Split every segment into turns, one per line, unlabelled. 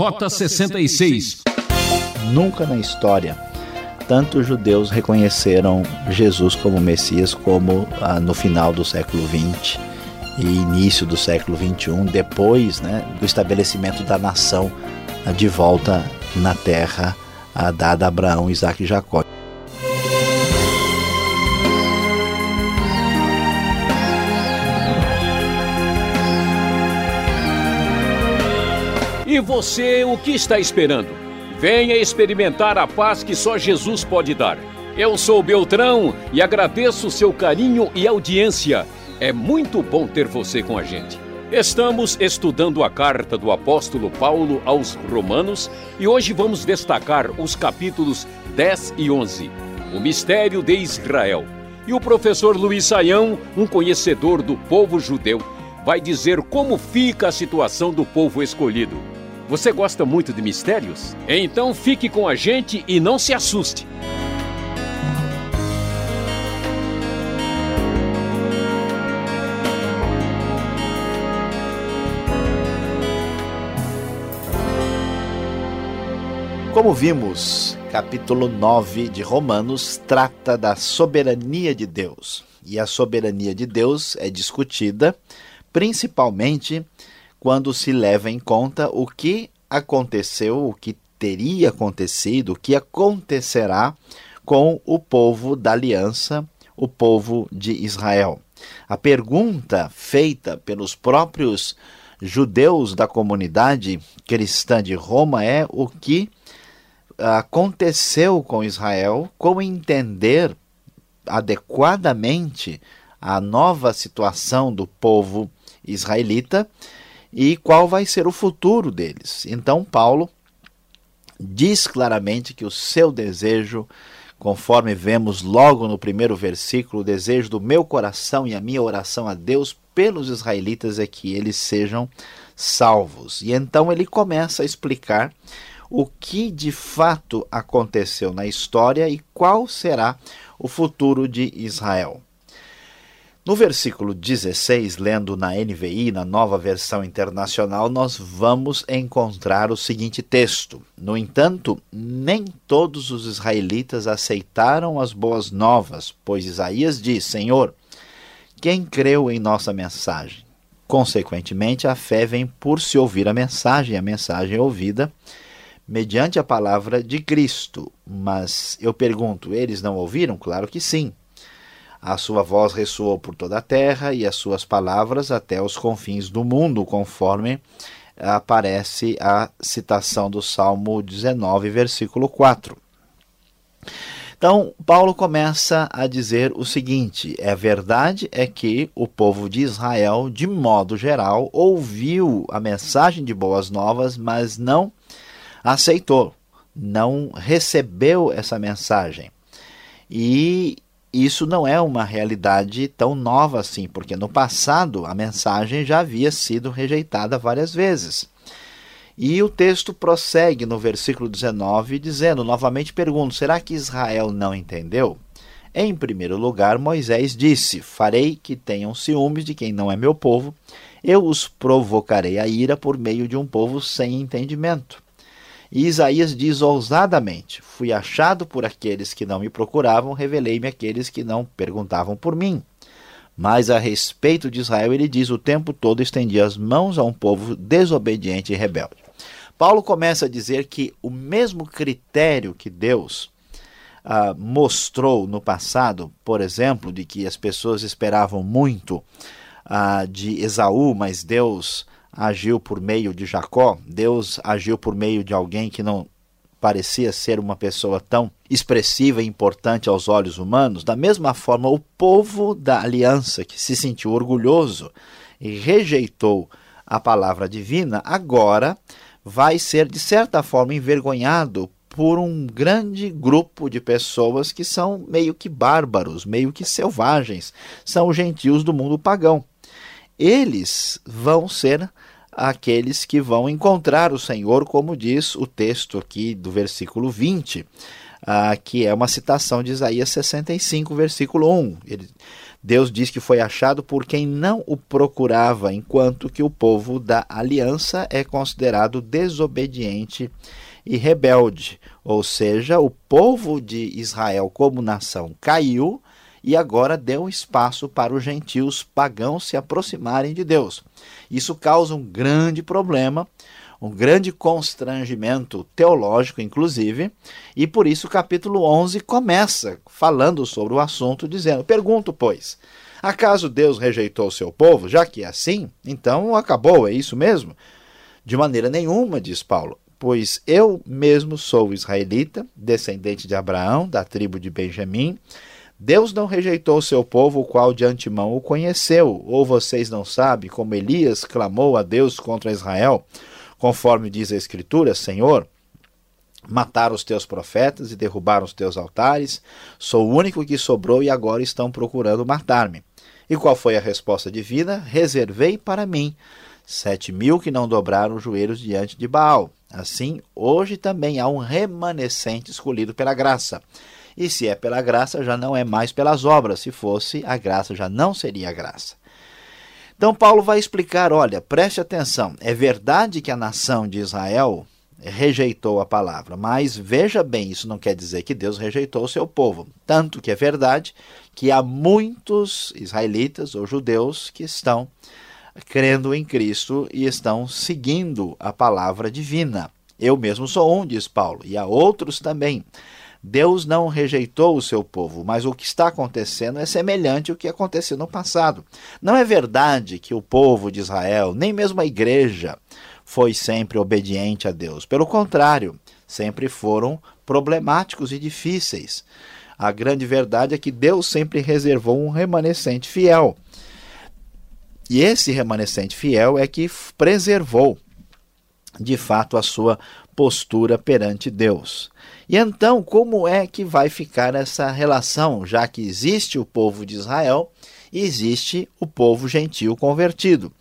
Rota 66.
Nunca na história tanto os judeus reconheceram Jesus como Messias como ah, no final do século XX e início do século XXI, depois né, do estabelecimento da nação ah, de volta na terra ah, dada a Abraão, Isaac e Jacó.
E você, o que está esperando? Venha experimentar a paz que só Jesus pode dar. Eu sou Beltrão e agradeço o seu carinho e audiência. É muito bom ter você com a gente. Estamos estudando a carta do apóstolo Paulo aos Romanos e hoje vamos destacar os capítulos 10 e 11, o mistério de Israel. E o professor Luiz Saião, um conhecedor do povo judeu, vai dizer como fica a situação do povo escolhido. Você gosta muito de mistérios? Então fique com a gente e não se assuste.
Como vimos, capítulo 9 de Romanos trata da soberania de Deus. E a soberania de Deus é discutida principalmente quando se leva em conta o que aconteceu, o que teria acontecido, o que acontecerá com o povo da aliança, o povo de Israel. A pergunta feita pelos próprios judeus da comunidade cristã de Roma é o que aconteceu com Israel, como entender adequadamente a nova situação do povo israelita e qual vai ser o futuro deles. Então, Paulo diz claramente que o seu desejo, conforme vemos logo no primeiro versículo, o desejo do meu coração e a minha oração a Deus pelos israelitas é que eles sejam salvos. E então ele começa a explicar o que de fato aconteceu na história e qual será o futuro de Israel. No versículo 16, lendo na NVI, na nova versão internacional, nós vamos encontrar o seguinte texto: No entanto, nem todos os israelitas aceitaram as boas novas, pois Isaías diz: Senhor, quem creu em nossa mensagem? Consequentemente, a fé vem por se ouvir a mensagem, a mensagem é ouvida mediante a palavra de Cristo. Mas eu pergunto, eles não ouviram? Claro que sim. A sua voz ressoou por toda a terra e as suas palavras até os confins do mundo, conforme aparece a citação do Salmo 19, versículo 4. Então, Paulo começa a dizer o seguinte: é verdade é que o povo de Israel, de modo geral, ouviu a mensagem de boas novas, mas não aceitou, não recebeu essa mensagem. E isso não é uma realidade tão nova assim, porque no passado a mensagem já havia sido rejeitada várias vezes. E o texto prossegue no versículo 19, dizendo: novamente pergunto, será que Israel não entendeu? Em primeiro lugar, Moisés disse: Farei que tenham ciúmes de quem não é meu povo, eu os provocarei a ira por meio de um povo sem entendimento. E Isaías diz ousadamente: Fui achado por aqueles que não me procuravam, revelei-me àqueles que não perguntavam por mim. Mas a respeito de Israel, ele diz: O tempo todo estendi as mãos a um povo desobediente e rebelde. Paulo começa a dizer que o mesmo critério que Deus ah, mostrou no passado, por exemplo, de que as pessoas esperavam muito ah, de Esaú, mas Deus agiu por meio de Jacó, Deus agiu por meio de alguém que não parecia ser uma pessoa tão expressiva e importante aos olhos humanos, da mesma forma, o povo da aliança, que se sentiu orgulhoso e rejeitou a palavra divina, agora vai ser, de certa forma, envergonhado por um grande grupo de pessoas que são meio que bárbaros, meio que selvagens, são os gentios do mundo pagão. Eles vão ser aqueles que vão encontrar o Senhor, como diz o texto aqui do versículo 20. ah, que é uma citação de Isaías 65, versículo 1. Ele, Deus diz que foi achado por quem não o procurava, enquanto que o povo da aliança é considerado desobediente e rebelde. Ou seja, o povo de Israel como nação caiu e agora deu espaço para os gentios pagãos se aproximarem de Deus. Isso causa um grande problema, um grande constrangimento teológico, inclusive, e por isso o capítulo 11 começa falando sobre o assunto, dizendo: Pergunto, pois, acaso Deus rejeitou o seu povo? Já que é assim, então acabou, é isso mesmo? De maneira nenhuma, diz Paulo pois eu mesmo sou israelita, descendente de Abraão, da tribo de Benjamim. Deus não rejeitou o seu povo, o qual de antemão o conheceu. Ou vocês não sabem como Elias clamou a Deus contra Israel, conforme diz a Escritura: Senhor, mataram os teus profetas e derrubaram os teus altares. Sou o único que sobrou e agora estão procurando matar-me. E qual foi a resposta divina? Reservei para mim sete mil que não dobraram os joelhos diante de Baal. Assim, hoje também há um remanescente escolhido pela graça. E se é pela graça, já não é mais pelas obras. Se fosse a graça, já não seria a graça. Então, Paulo vai explicar: olha, preste atenção, é verdade que a nação de Israel rejeitou a palavra, mas veja bem, isso não quer dizer que Deus rejeitou o seu povo. Tanto que é verdade que há muitos israelitas ou judeus que estão crendo em Cristo e estão seguindo a palavra divina. Eu mesmo sou um, diz Paulo, e há outros também. Deus não rejeitou o seu povo, mas o que está acontecendo é semelhante ao que aconteceu no passado. Não é verdade que o povo de Israel, nem mesmo a igreja, foi sempre obediente a Deus. Pelo contrário, sempre foram problemáticos e difíceis. A grande verdade é que Deus sempre reservou um remanescente fiel. E esse remanescente fiel é que preservou, de fato, a sua postura perante Deus. E então, como é que vai ficar essa relação, já que existe o povo de Israel e existe o povo gentil convertido?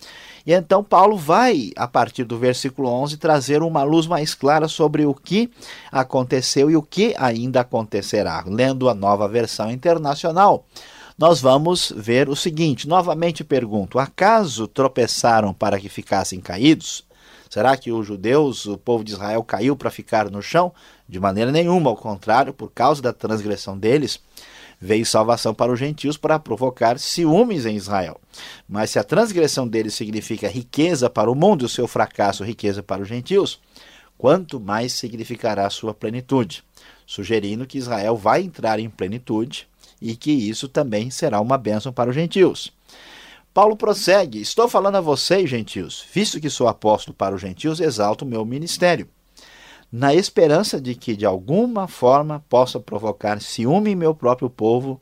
E então Paulo vai, a partir do versículo 11, trazer uma luz mais clara sobre o que aconteceu e o que ainda acontecerá, lendo a nova versão internacional nós vamos ver o seguinte: novamente pergunto, acaso tropeçaram para que ficassem caídos? Será que os judeus, o povo de Israel, caiu para ficar no chão? De maneira nenhuma, ao contrário, por causa da transgressão deles, veio salvação para os gentios para provocar ciúmes em Israel. Mas se a transgressão deles significa riqueza para o mundo e o seu fracasso riqueza para os gentios, quanto mais significará a sua plenitude? Sugerindo que Israel vai entrar em plenitude e que isso também será uma bênção para os gentios. Paulo prossegue: Estou falando a vocês, gentios, visto que sou apóstolo para os gentios, exalto o meu ministério, na esperança de que de alguma forma possa provocar ciúme em meu próprio povo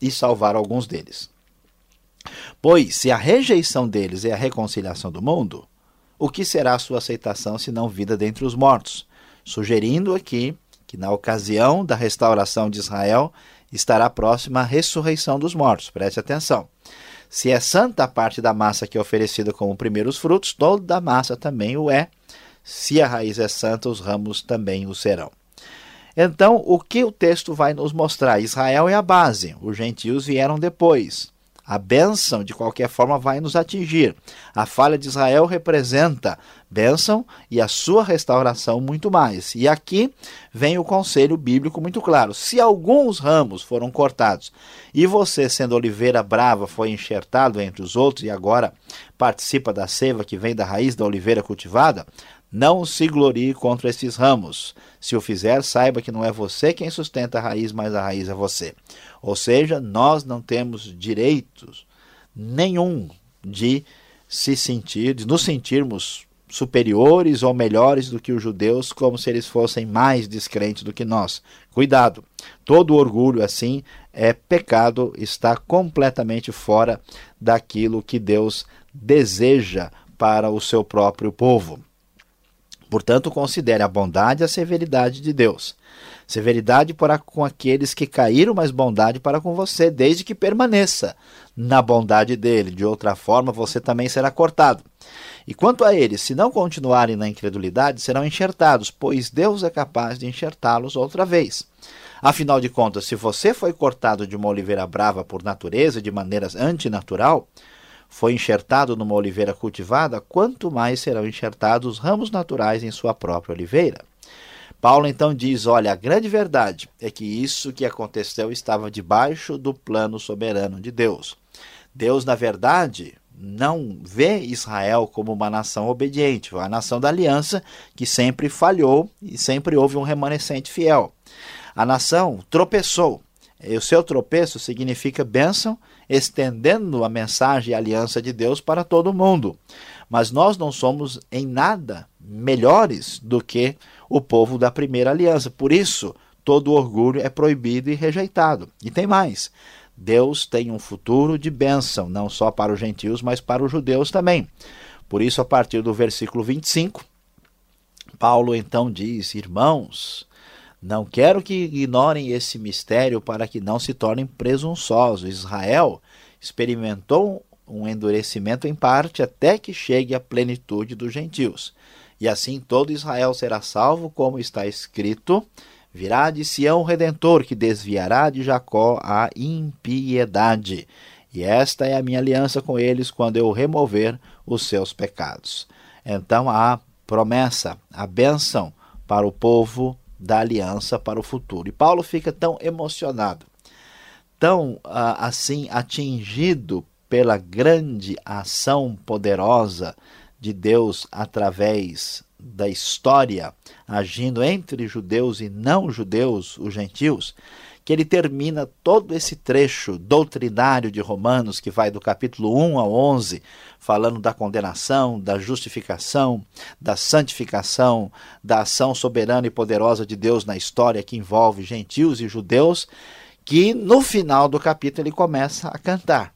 e salvar alguns deles. Pois, se a rejeição deles é a reconciliação do mundo, o que será a sua aceitação se não vida dentre os mortos? Sugerindo aqui que, na ocasião da restauração de Israel, estará próxima a ressurreição dos mortos. Preste atenção. Se é santa a parte da massa que é oferecida como primeiros frutos, toda a massa também o é. Se a raiz é santa, os ramos também o serão. Então, o que o texto vai nos mostrar? Israel é a base, os gentios vieram depois. A bênção, de qualquer forma, vai nos atingir. A falha de Israel representa bênção e a sua restauração muito mais. E aqui vem o conselho bíblico muito claro. Se alguns ramos foram cortados e você, sendo oliveira brava, foi enxertado entre os outros e agora participa da seiva que vem da raiz da oliveira cultivada, não se glorie contra esses ramos. Se o fizer, saiba que não é você quem sustenta a raiz, mas a raiz é você. Ou seja, nós não temos direitos nenhum de se sentir, de nos sentirmos superiores ou melhores do que os judeus, como se eles fossem mais descrentes do que nós. Cuidado, todo orgulho assim é pecado, está completamente fora daquilo que Deus deseja para o seu próprio povo. Portanto, considere a bondade e a severidade de Deus. Severidade para com aqueles que caíram, mas bondade para com você, desde que permaneça na bondade dele. De outra forma, você também será cortado. E quanto a eles, se não continuarem na incredulidade, serão enxertados, pois Deus é capaz de enxertá-los outra vez. Afinal de contas, se você foi cortado de uma oliveira brava por natureza, de maneiras antinatural, foi enxertado numa oliveira cultivada, quanto mais serão enxertados os ramos naturais em sua própria oliveira. Paulo então diz: Olha, a grande verdade é que isso que aconteceu estava debaixo do plano soberano de Deus. Deus, na verdade, não vê Israel como uma nação obediente, uma nação da aliança que sempre falhou e sempre houve um remanescente fiel. A nação tropeçou. E o seu tropeço significa bênção, estendendo a mensagem e a aliança de Deus para todo mundo. Mas nós não somos em nada melhores do que o povo da primeira aliança. Por isso, todo orgulho é proibido e rejeitado. E tem mais. Deus tem um futuro de bênção, não só para os gentios, mas para os judeus também. Por isso, a partir do versículo 25, Paulo então diz: Irmãos, não quero que ignorem esse mistério para que não se tornem presunçosos. Israel experimentou um endurecimento em parte até que chegue à plenitude dos gentios. E assim todo Israel será salvo, como está escrito: Virá de Sião o redentor, que desviará de Jacó a impiedade. E esta é a minha aliança com eles quando eu remover os seus pecados. Então a promessa, a bênção para o povo da aliança para o futuro. E Paulo fica tão emocionado, tão ah, assim atingido pela grande ação poderosa de Deus através da história, agindo entre judeus e não judeus, os gentios, que ele termina todo esse trecho doutrinário de Romanos, que vai do capítulo 1 ao 11, falando da condenação, da justificação, da santificação, da ação soberana e poderosa de Deus na história que envolve gentios e judeus, que no final do capítulo ele começa a cantar.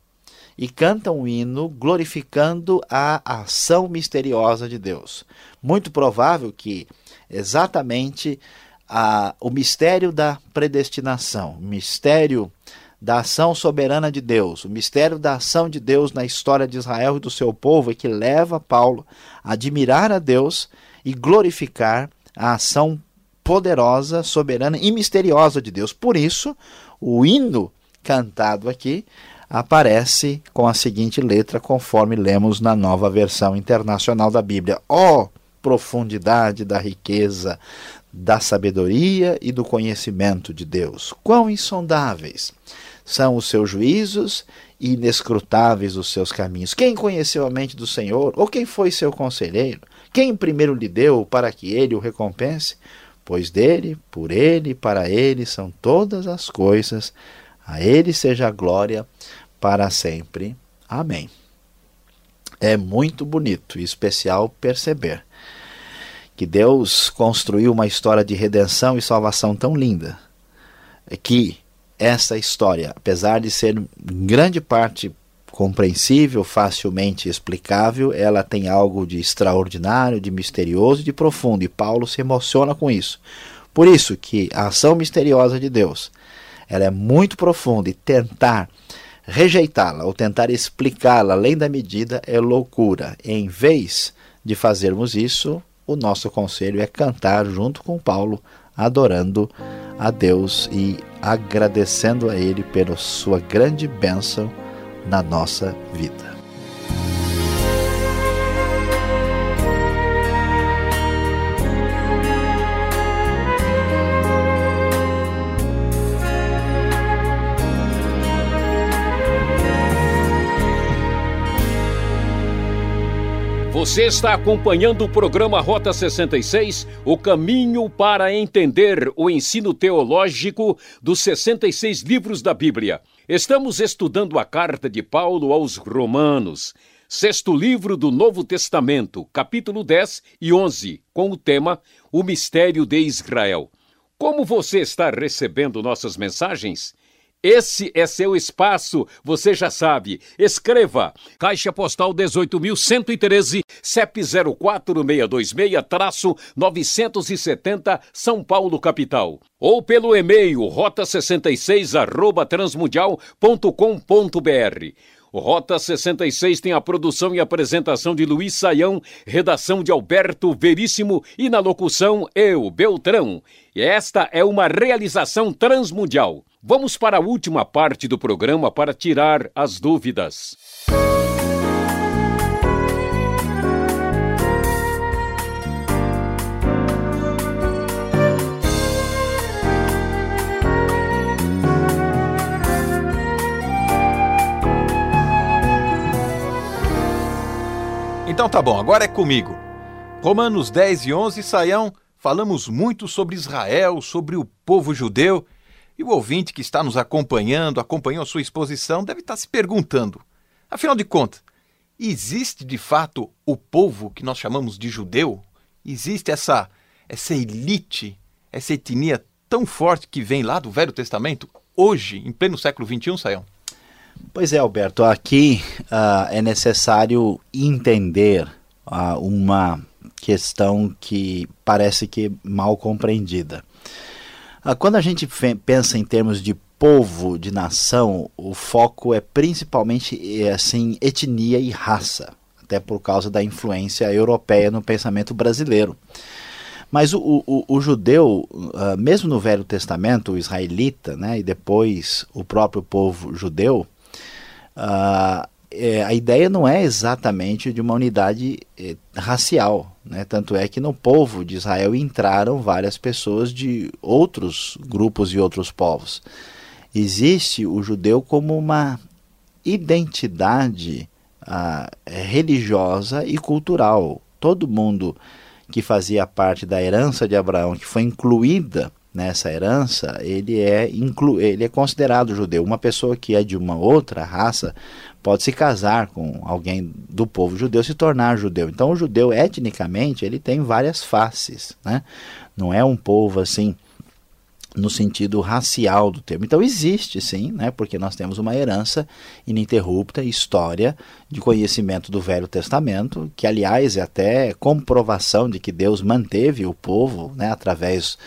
E canta um hino glorificando a ação misteriosa de Deus. Muito provável que exatamente a, o mistério da predestinação, o mistério da ação soberana de Deus, o mistério da ação de Deus na história de Israel e do seu povo é que leva Paulo a admirar a Deus e glorificar a ação poderosa, soberana e misteriosa de Deus. Por isso, o hino cantado aqui aparece com a seguinte letra, conforme lemos na nova versão internacional da Bíblia: Ó oh, profundidade da riqueza, da sabedoria e do conhecimento de Deus! Quão insondáveis! São os seus juízos e inescrutáveis os seus caminhos. Quem conheceu a mente do Senhor? Ou quem foi seu conselheiro? Quem primeiro lhe deu para que ele o recompense? Pois dele, por ele e para ele são todas as coisas. A ele seja a glória para sempre. Amém. É muito bonito e especial perceber que Deus construiu uma história de redenção e salvação tão linda que essa história, apesar de ser em grande parte compreensível, facilmente explicável, ela tem algo de extraordinário, de misterioso e de profundo, e Paulo se emociona com isso. Por isso que a ação misteriosa de Deus, ela é muito profunda e tentar rejeitá-la ou tentar explicá-la além da medida é loucura. Em vez de fazermos isso, o nosso conselho é cantar junto com Paulo, adorando a Deus e agradecendo a Ele pela sua grande bênção na nossa vida.
Você está acompanhando o programa Rota 66, o caminho para entender o ensino teológico dos 66 livros da Bíblia. Estamos estudando a carta de Paulo aos Romanos, sexto livro do Novo Testamento, capítulo 10 e 11, com o tema O Mistério de Israel. Como você está recebendo nossas mensagens? Esse é seu espaço, você já sabe. Escreva: Caixa Postal 18.113, CEP 04626-970, São Paulo, capital. Ou pelo e-mail rota66 arroba transmundial.com.br. Rota 66 tem a produção e apresentação de Luiz Saião, redação de Alberto Veríssimo e na locução eu, Beltrão. E esta é uma realização transmundial. Vamos para a última parte do programa para tirar as dúvidas.
Então tá bom, agora é comigo. Romanos 10 e 11, Saião, falamos muito sobre Israel, sobre o povo judeu e o ouvinte que está nos acompanhando, acompanhou a sua exposição, deve estar se perguntando: afinal de contas, existe de fato o povo que nós chamamos de judeu? Existe essa, essa elite, essa etnia tão forte que vem lá do Velho Testamento, hoje, em pleno século XXI, Saião?
Pois é, Alberto, aqui uh, é necessário entender uh, uma questão que parece que mal compreendida. Ah, quando a gente pensa em termos de povo, de nação, o foco é principalmente é, assim etnia e raça, até por causa da influência europeia no pensamento brasileiro. Mas o, o, o judeu, uh, mesmo no Velho Testamento, o israelita, né, e depois o próprio povo judeu, uh, é, a ideia não é exatamente de uma unidade é, racial. Né? Tanto é que no povo de Israel entraram várias pessoas de outros grupos e outros povos. Existe o judeu como uma identidade ah, religiosa e cultural. Todo mundo que fazia parte da herança de Abraão, que foi incluída nessa herança, ele é, inclu ele é considerado judeu. Uma pessoa que é de uma outra raça pode se casar com alguém do povo judeu, se tornar judeu. Então o judeu etnicamente ele tem várias faces, né? Não é um povo assim no sentido racial do termo. Então existe sim, né, porque nós temos uma herança ininterrupta, história de conhecimento do Velho Testamento, que aliás é até comprovação de que Deus manteve o povo, né, através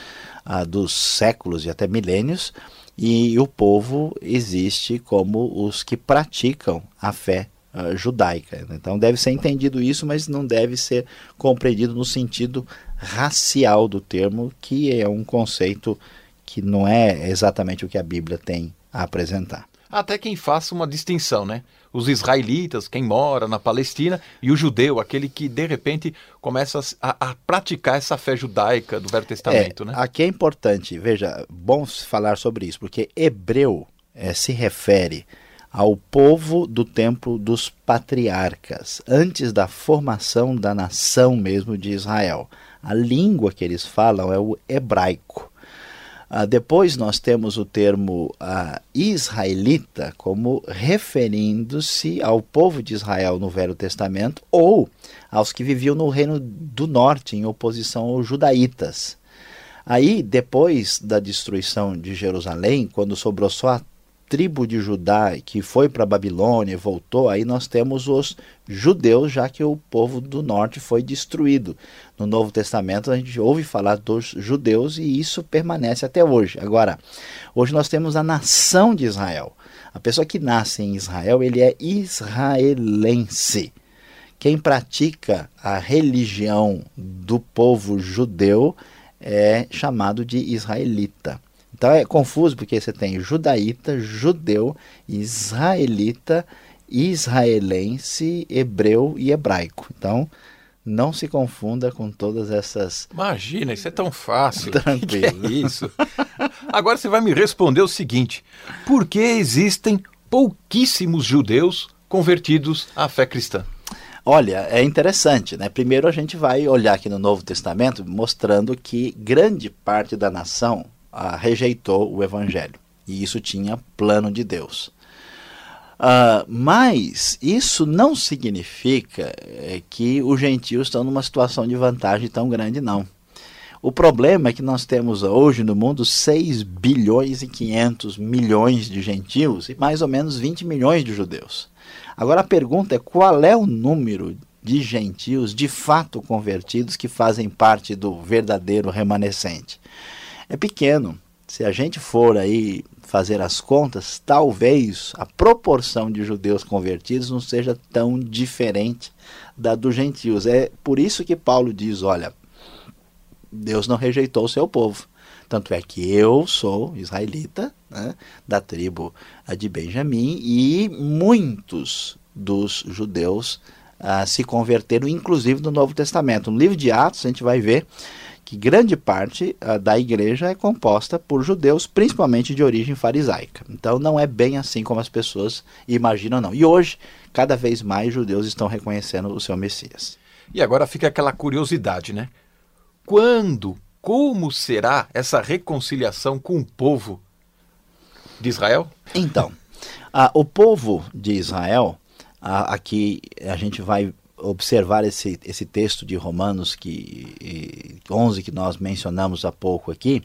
ah, dos séculos e até milênios, e o povo existe como os que praticam a fé uh, judaica. Então deve ser entendido isso, mas não deve ser compreendido no sentido racial do termo, que é um conceito que não é exatamente o que a Bíblia tem a apresentar.
Até quem faça uma distinção, né? os israelitas, quem mora na Palestina, e o judeu, aquele que de repente começa a, a praticar essa fé judaica do Velho Testamento.
É,
né?
Aqui é importante, veja, bom falar sobre isso, porque hebreu é, se refere ao povo do tempo dos patriarcas, antes da formação da nação mesmo de Israel. A língua que eles falam é o hebraico. Uh, depois nós temos o termo uh, israelita como referindo-se ao povo de Israel no Velho Testamento ou aos que viviam no Reino do Norte em oposição aos judaítas. Aí, depois da destruição de Jerusalém, quando sobrou só a tribo de Judá que foi para a Babilônia e voltou, aí nós temos os judeus, já que o povo do norte foi destruído. No Novo Testamento a gente ouve falar dos judeus e isso permanece até hoje. Agora, hoje nós temos a nação de Israel. A pessoa que nasce em Israel, ele é israelense. Quem pratica a religião do povo judeu é chamado de israelita. Então é confuso porque você tem judaíta, judeu, israelita, israelense, hebreu e hebraico. Então não se confunda com todas essas.
Imagina, isso é tão fácil.
Tranquilo.
Que é isso. Agora você vai me responder o seguinte: por que existem pouquíssimos judeus convertidos à fé cristã?
Olha, é interessante, né? Primeiro a gente vai olhar aqui no Novo Testamento mostrando que grande parte da nação ah, rejeitou o evangelho. E isso tinha plano de Deus. Uh, mas isso não significa é, que os gentios estão numa situação de vantagem tão grande, não. O problema é que nós temos hoje no mundo 6 bilhões e 500 milhões de gentios e mais ou menos 20 milhões de judeus. Agora a pergunta é qual é o número de gentios de fato convertidos que fazem parte do verdadeiro remanescente? É pequeno. Se a gente for aí fazer as contas, talvez a proporção de judeus convertidos não seja tão diferente da dos gentios. É por isso que Paulo diz: olha, Deus não rejeitou o seu povo. Tanto é que eu sou israelita, né, da tribo de Benjamim, e muitos dos judeus ah, se converteram, inclusive no Novo Testamento. No livro de Atos, a gente vai ver que grande parte uh, da igreja é composta por judeus, principalmente de origem farisaica. Então não é bem assim como as pessoas imaginam, não. E hoje, cada vez mais judeus estão reconhecendo o seu Messias.
E agora fica aquela curiosidade, né? Quando, como será essa reconciliação com o povo de Israel?
Então, uh, o povo de Israel, uh, aqui a gente vai observar esse, esse texto de Romanos que 11 que nós mencionamos há pouco aqui,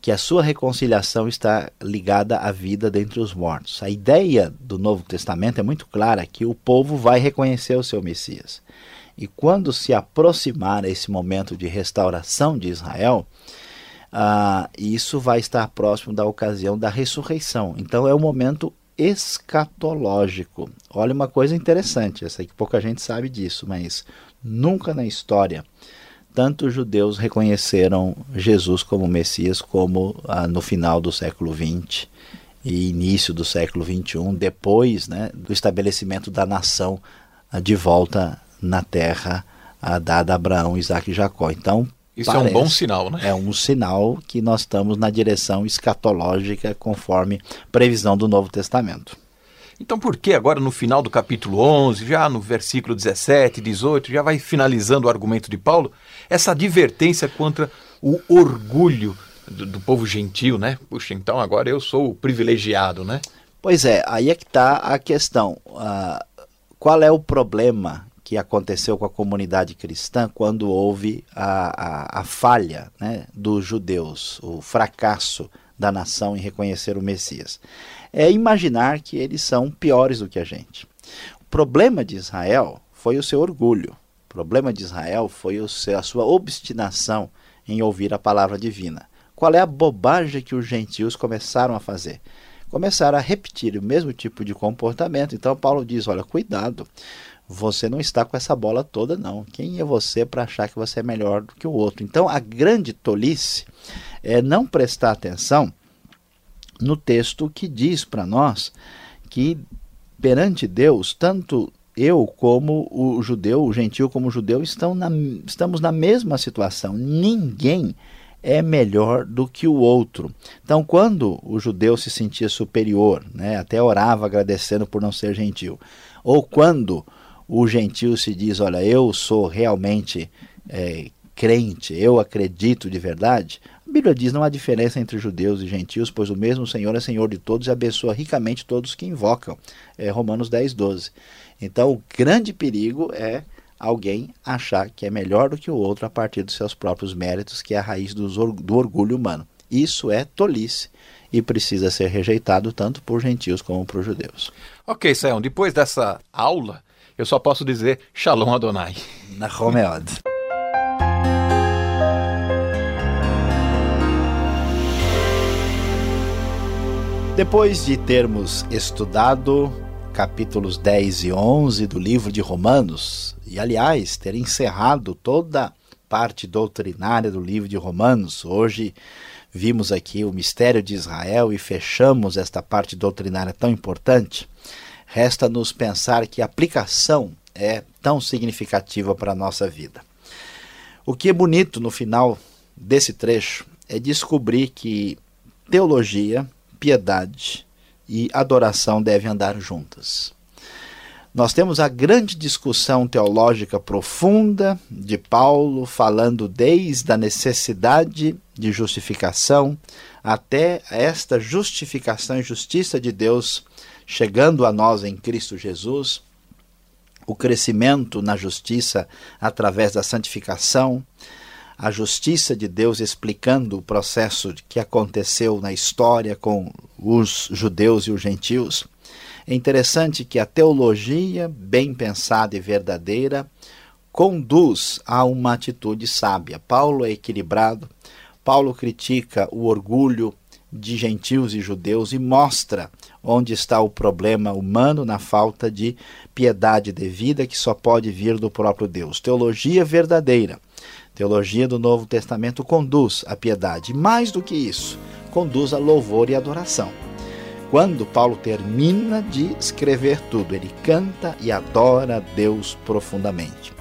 que a sua reconciliação está ligada à vida dentre os mortos. A ideia do Novo Testamento é muito clara que o povo vai reconhecer o seu Messias. E quando se aproximar esse momento de restauração de Israel, uh, isso vai estar próximo da ocasião da ressurreição. Então é o momento escatológico. Olha uma coisa interessante, essa que pouca gente sabe disso, mas nunca na história tanto judeus reconheceram Jesus como Messias como ah, no final do século XX e início do século XXI, depois né, do estabelecimento da nação ah, de volta na terra ah, dada a Abraão, Isaac e Jacó. Então,
isso Parece, é um bom sinal, né?
É um sinal que nós estamos na direção escatológica conforme previsão do Novo Testamento.
Então, por que agora no final do capítulo 11, já no versículo 17, 18, já vai finalizando o argumento de Paulo, essa advertência contra o orgulho do, do povo gentil, né? Puxa, então agora eu sou o privilegiado, né?
Pois é, aí é que está a questão. Uh, qual é o problema que aconteceu com a comunidade cristã quando houve a, a, a falha né, dos judeus, o fracasso da nação em reconhecer o Messias. É imaginar que eles são piores do que a gente. O problema de Israel foi o seu orgulho. O problema de Israel foi o seu, a sua obstinação em ouvir a palavra divina. Qual é a bobagem que os gentios começaram a fazer? Começaram a repetir o mesmo tipo de comportamento. Então Paulo diz: olha, cuidado, você não está com essa bola toda, não. Quem é você para achar que você é melhor do que o outro? Então, a grande tolice é não prestar atenção no texto que diz para nós que perante Deus, tanto eu como o judeu, o gentil como o judeu, estão na, estamos na mesma situação. Ninguém é melhor do que o outro. Então, quando o judeu se sentia superior, né, até orava agradecendo por não ser gentil, ou quando o gentil se diz: Olha, eu sou realmente é, crente, eu acredito de verdade. A Bíblia diz: não há diferença entre judeus e gentios, pois o mesmo Senhor é Senhor de todos e abençoa ricamente todos que invocam. É Romanos 10, 12. Então, o grande perigo é alguém achar que é melhor do que o outro a partir dos seus próprios méritos, que é a raiz do, orgulho humano. Isso é tolice e precisa ser rejeitado tanto por gentios como por judeus.
Ok, Sayão, depois dessa aula, eu só posso dizer Shalom Adonai.
Na Romeod. Depois de termos estudado capítulos 10 e 11 do livro de Romanos, e aliás, ter encerrado toda a parte doutrinária do livro de Romanos, hoje vimos aqui o mistério de Israel e fechamos esta parte doutrinária tão importante. Resta-nos pensar que a aplicação é tão significativa para a nossa vida. O que é bonito no final desse trecho é descobrir que teologia, piedade e adoração devem andar juntas. Nós temos a grande discussão teológica profunda de Paulo, falando desde a necessidade de justificação até esta justificação e justiça de Deus chegando a nós em Cristo Jesus, o crescimento na justiça através da santificação, a justiça de Deus explicando o processo que aconteceu na história com os judeus e os gentios. É interessante que a teologia bem pensada e verdadeira conduz a uma atitude sábia. Paulo é equilibrado, Paulo critica o orgulho de gentios e judeus e mostra onde está o problema humano na falta de piedade devida que só pode vir do próprio Deus. Teologia verdadeira. Teologia do Novo Testamento conduz à piedade. Mais do que isso, conduz a louvor e adoração. Quando Paulo termina de escrever tudo, ele canta e adora Deus profundamente.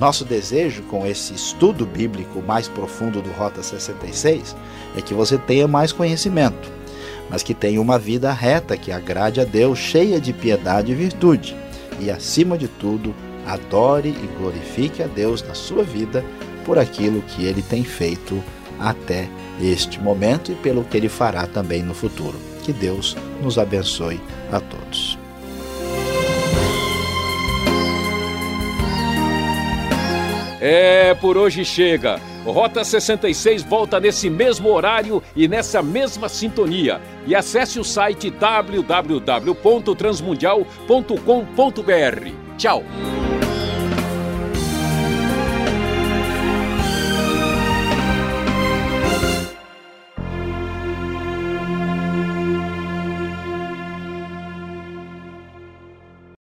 Nosso desejo com esse estudo bíblico mais profundo do Rota 66 é que você tenha mais conhecimento, mas que tenha uma vida reta que agrade a Deus, cheia de piedade e virtude. E acima de tudo, adore e glorifique a Deus na sua vida por aquilo que ele tem feito até este momento e pelo que ele fará também no futuro. Que Deus nos abençoe a todos.
É, por hoje chega. Rota 66 volta nesse mesmo horário e nessa mesma sintonia. E acesse o site www.transmundial.com.br. Tchau!